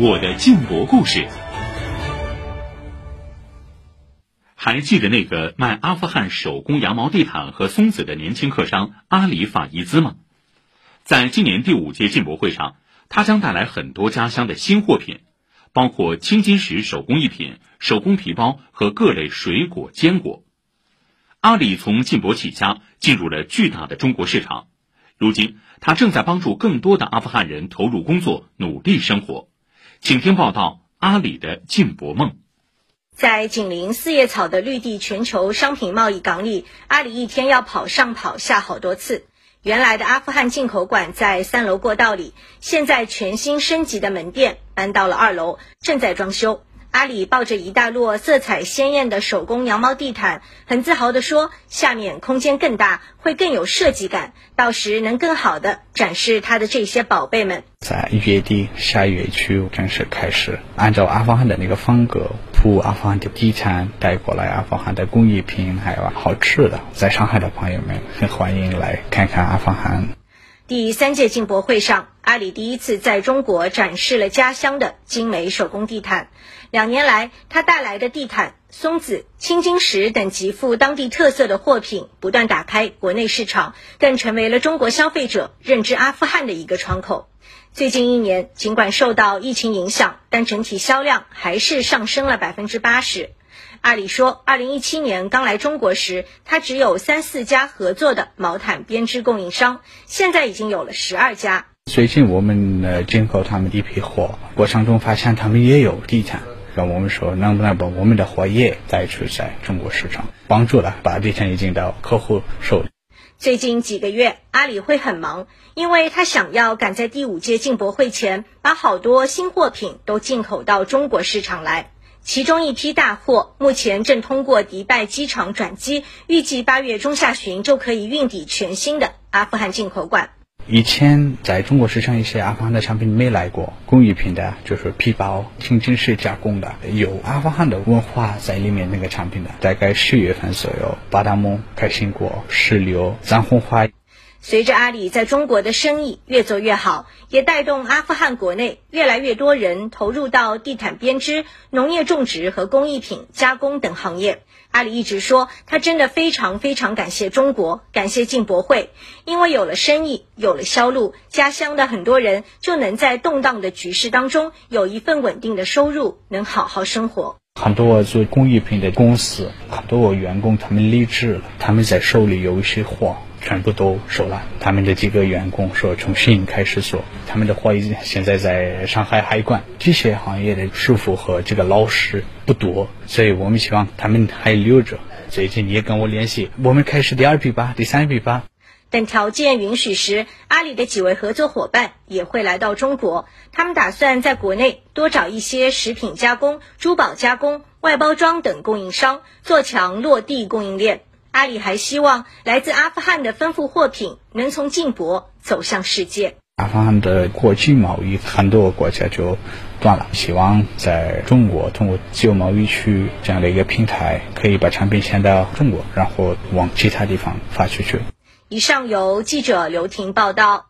我的进博故事。还记得那个卖阿富汗手工羊毛地毯和松子的年轻客商阿里法伊兹吗？在今年第五届进博会上，他将带来很多家乡的新货品，包括青金石手工艺品、手工皮包和各类水果坚果。阿里从进博起家，进入了巨大的中国市场。如今，他正在帮助更多的阿富汗人投入工作，努力生活。请听报道：阿里的进博梦。在紧邻四叶草的绿地全球商品贸易港里，阿里一天要跑上跑下好多次。原来的阿富汗进口馆在三楼过道里，现在全新升级的门店搬到了二楼，正在装修。阿里抱着一大摞色彩鲜艳的手工羊毛地毯，很自豪地说：“下面空间更大，会更有设计感，到时能更好的展示他的这些宝贝们。”在月底下月初正式开始，按照阿富汗的那个风格铺阿富汗的地毯，带过来阿富汗的工艺品，还有好吃的。在上海的朋友们很欢迎来看看阿富汗。第三届进博会上，阿里第一次在中国展示了家乡的精美手工地毯。两年来，他带来的地毯、松子、青金石等极富当地特色的货品，不断打开国内市场，更成为了中国消费者认知阿富汗的一个窗口。最近一年，尽管受到疫情影响，但整体销量还是上升了百分之八十。阿里说，二零一七年刚来中国时，他只有三四家合作的毛毯编织供应商，现在已经有了十二家。最近我们呃进口他们一批货，过程中发现他们也有地毯，跟我们说能不能把我们的货也带出在中国市场，帮助了把地毯引进到客户手里。最近几个月，阿里会很忙，因为他想要赶在第五届进博会前，把好多新货品都进口到中国市场来。其中一批大货目前正通过迪拜机场转机，预计八月中下旬就可以运抵全新的阿富汗进口馆。以前在中国市场一些阿富汗的产品没来过，工艺品的，就是皮包、青金石加工的，有阿富汗的文化在里面那个产品的，大概十月份左右，巴达木、开心果、石榴、藏红花。随着阿里在中国的生意越做越好，也带动阿富汗国内越来越多人投入到地毯编织、农业种植和工艺品加工等行业。阿里一直说，他真的非常非常感谢中国，感谢进博会，因为有了生意，有了销路，家乡的很多人就能在动荡的局势当中有一份稳定的收入，能好好生活。很多做工艺品的公司，很多员工他们离职了，他们在手里有一些货。全部都收了。他们的几个员工说重新开始做，他们的货已经现在在上海海关。这些行业的师傅和这个老师不多，所以我们希望他们还留着。最近也跟我联系，我们开始第二批吧，第三批吧。等条件允许时，阿里的几位合作伙伴也会来到中国。他们打算在国内多找一些食品加工、珠宝加工、外包装等供应商，做强落地供应链。阿里还希望来自阿富汗的丰富货品能从进博走向世界。阿富汗的国际贸易很多国家就断了，希望在中国通过自由贸易区这样的一个平台，可以把产品先到中国，然后往其他地方发出去。以上由记者刘婷报道。